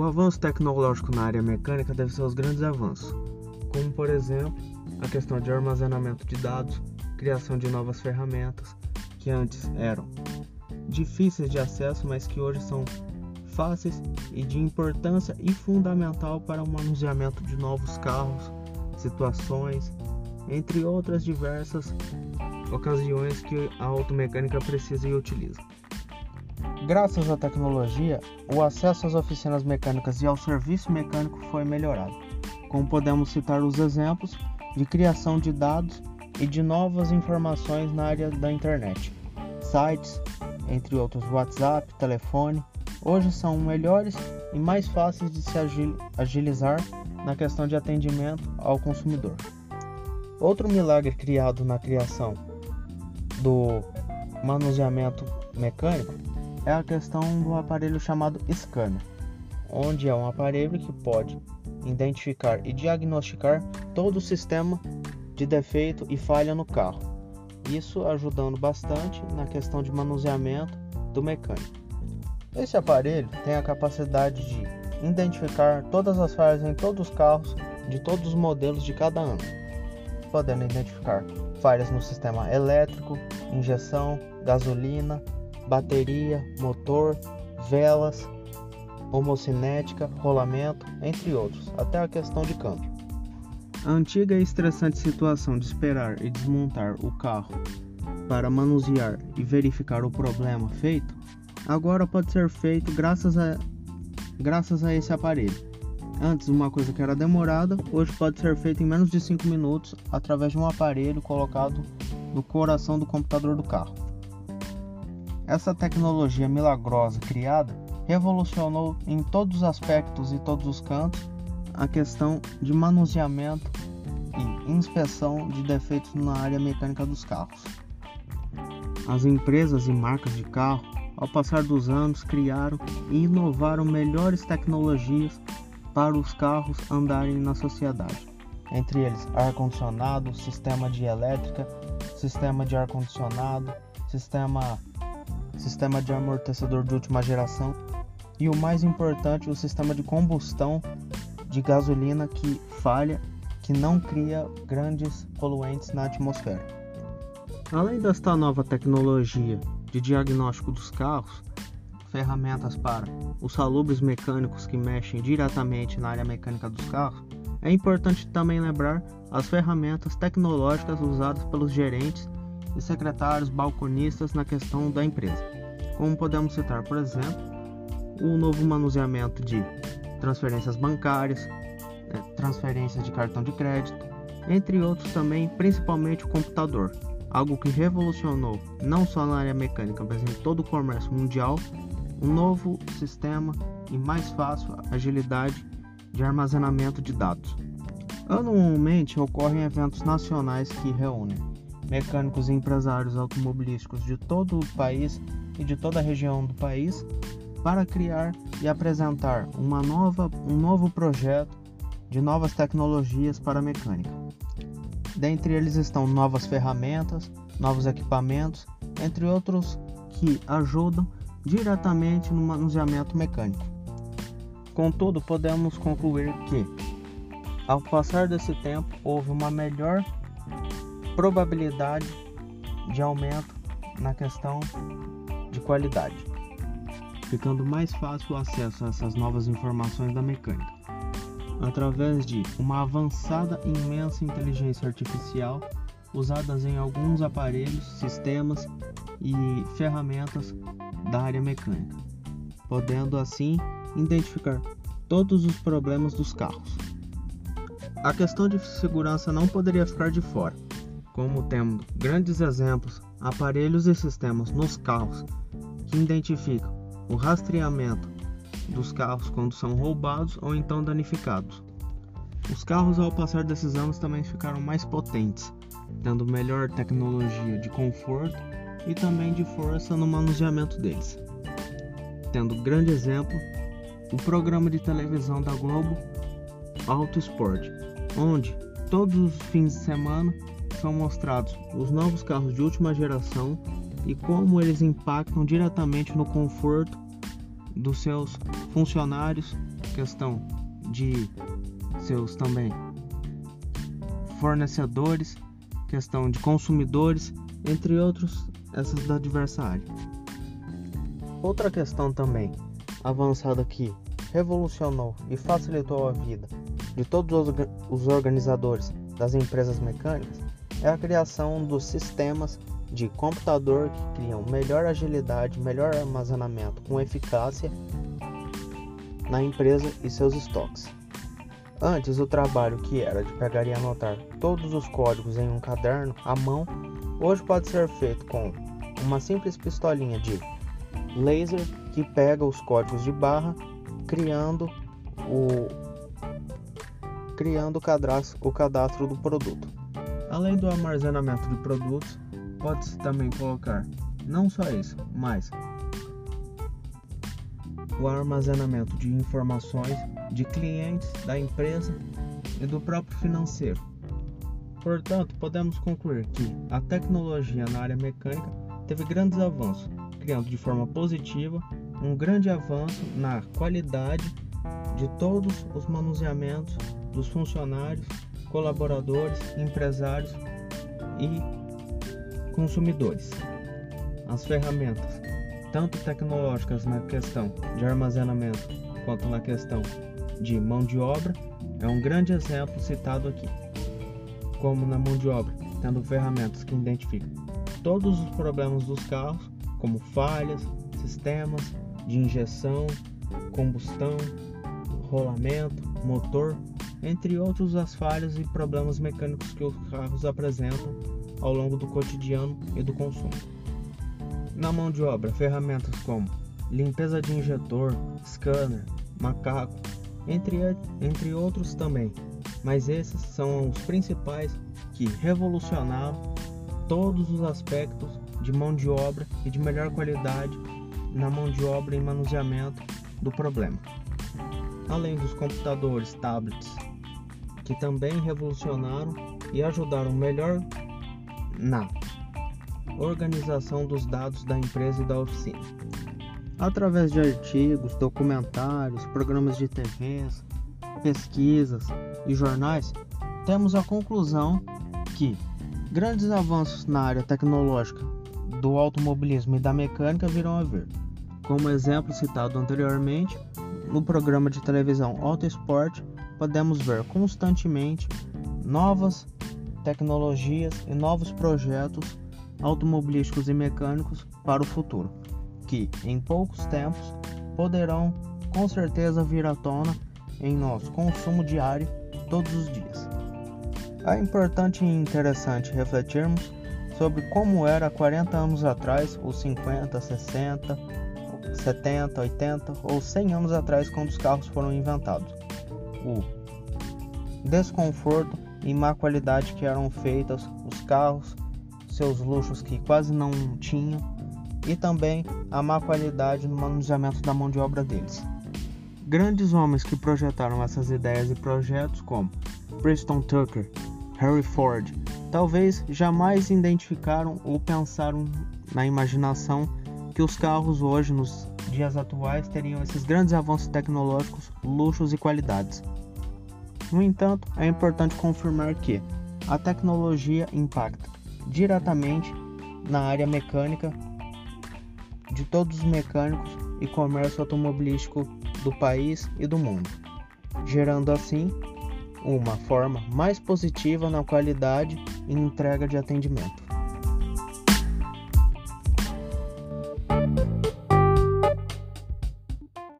O avanço tecnológico na área mecânica deve ser os grandes avanços, como por exemplo a questão de armazenamento de dados, criação de novas ferramentas que antes eram difíceis de acesso, mas que hoje são fáceis e de importância e fundamental para o manuseamento de novos carros, situações, entre outras diversas ocasiões que a automecânica precisa e utiliza. Graças à tecnologia, o acesso às oficinas mecânicas e ao serviço mecânico foi melhorado, como podemos citar os exemplos de criação de dados e de novas informações na área da internet. Sites, entre outros WhatsApp, telefone, hoje são melhores e mais fáceis de se agilizar na questão de atendimento ao consumidor. Outro milagre criado na criação do manuseamento mecânico é a questão do aparelho chamado scanner, onde é um aparelho que pode identificar e diagnosticar todo o sistema de defeito e falha no carro. Isso ajudando bastante na questão de manuseamento do mecânico. Esse aparelho tem a capacidade de identificar todas as falhas em todos os carros de todos os modelos de cada ano, podendo identificar falhas no sistema elétrico, injeção, gasolina, bateria, motor, velas, homocinética, rolamento, entre outros, até a questão de câmbio. A antiga e estressante situação de esperar e desmontar o carro para manusear e verificar o problema feito, agora pode ser feito graças a, graças a esse aparelho. Antes, uma coisa que era demorada, hoje pode ser feita em menos de 5 minutos através de um aparelho colocado no coração do computador do carro. Essa tecnologia milagrosa criada revolucionou em todos os aspectos e todos os cantos a questão de manuseamento e inspeção de defeitos na área mecânica dos carros. As empresas e marcas de carro, ao passar dos anos, criaram e inovaram melhores tecnologias para os carros andarem na sociedade. Entre eles, ar-condicionado, sistema de elétrica, sistema de ar-condicionado, sistema sistema de amortecedor de última geração e o mais importante, o sistema de combustão de gasolina que falha, que não cria grandes poluentes na atmosfera. Além desta nova tecnologia de diagnóstico dos carros, ferramentas para os salubres mecânicos que mexem diretamente na área mecânica dos carros, é importante também lembrar as ferramentas tecnológicas usadas pelos gerentes e secretários balconistas na questão da empresa. Como podemos citar, por exemplo, o novo manuseamento de transferências bancárias, né, transferências de cartão de crédito, entre outros também, principalmente o computador, algo que revolucionou não só na área mecânica, mas em todo o comércio mundial, um novo sistema e mais fácil agilidade de armazenamento de dados. Anualmente ocorrem eventos nacionais que reúnem mecânicos e empresários automobilísticos de todo o país e de toda a região do país para criar e apresentar uma nova, um novo projeto de novas tecnologias para a mecânica. Dentre eles estão novas ferramentas, novos equipamentos, entre outros que ajudam diretamente no manuseamento mecânico. Contudo, podemos concluir que, ao passar desse tempo, houve uma melhor probabilidade de aumento na questão de qualidade, ficando mais fácil o acesso a essas novas informações da mecânica, através de uma avançada e imensa inteligência artificial usadas em alguns aparelhos, sistemas e ferramentas da área mecânica, podendo assim identificar todos os problemas dos carros. A questão de segurança não poderia ficar de fora, como temos grandes exemplos, aparelhos e sistemas nos carros que identificam o rastreamento dos carros quando são roubados ou então danificados. Os carros, ao passar desses anos, também ficaram mais potentes, tendo melhor tecnologia de conforto e também de força no manuseamento deles. Tendo grande exemplo, o programa de televisão da Globo Auto Sport, onde todos os fins de semana são mostrados os novos carros de última geração e como eles impactam diretamente no conforto dos seus funcionários, questão de seus também fornecedores, questão de consumidores, entre outros, essas da diversa área. Outra questão também avançada que revolucionou e facilitou a vida de todos os organizadores das empresas mecânicas é a criação dos sistemas de computador que criam melhor agilidade, melhor armazenamento com eficácia na empresa e seus estoques. Antes, o trabalho que era de pegar e anotar todos os códigos em um caderno à mão, hoje pode ser feito com uma simples pistolinha de laser que pega os códigos de barra, criando o criando o cadastro, o cadastro do produto. Além do armazenamento de produtos, pode-se também colocar não só isso, mas o armazenamento de informações de clientes da empresa e do próprio financeiro. Portanto, podemos concluir que a tecnologia na área mecânica teve grandes avanços, criando de forma positiva um grande avanço na qualidade de todos os manuseamentos dos funcionários, colaboradores, empresários e consumidores. As ferramentas, tanto tecnológicas na questão de armazenamento quanto na questão de mão de obra, é um grande exemplo citado aqui. Como na mão de obra, tendo ferramentas que identificam todos os problemas dos carros, como falhas, sistemas de injeção, combustão, rolamento, motor, entre outros as falhas e problemas mecânicos que os carros apresentam ao longo do cotidiano e do consumo. Na mão de obra, ferramentas como limpeza de injetor, scanner, macaco, entre, entre outros também, mas esses são os principais que revolucionaram todos os aspectos de mão de obra e de melhor qualidade na mão de obra e manuseamento do problema. Além dos computadores, tablets, que também revolucionaram e ajudaram melhor na organização dos dados da empresa e da oficina. Através de artigos, documentários, programas de TV, pesquisas e jornais, temos a conclusão que grandes avanços na área tecnológica do automobilismo e da mecânica virão a vir. Como exemplo citado anteriormente, no programa de televisão Auto Sport, podemos ver constantemente novas tecnologias e novos projetos automobilísticos e mecânicos para o futuro, que em poucos tempos poderão com certeza vir à tona em nosso consumo diário todos os dias. É importante e interessante refletirmos sobre como era há 40 anos atrás, ou 50, 60, 70, 80 ou 100 anos atrás, quando os carros foram inventados. O desconforto e má qualidade que eram feitas os carros, seus luxos que quase não tinham, e também a má qualidade no manuseamento da mão de obra deles. Grandes homens que projetaram essas ideias e projetos, como Preston Tucker, Harry Ford, talvez jamais identificaram ou pensaram na imaginação que os carros hoje, nos dias atuais, teriam esses grandes avanços tecnológicos, luxos e qualidades. No entanto, é importante confirmar que a tecnologia impacta diretamente na área mecânica de todos os mecânicos e comércio automobilístico do país e do mundo, gerando assim uma forma mais positiva na qualidade e entrega de atendimento.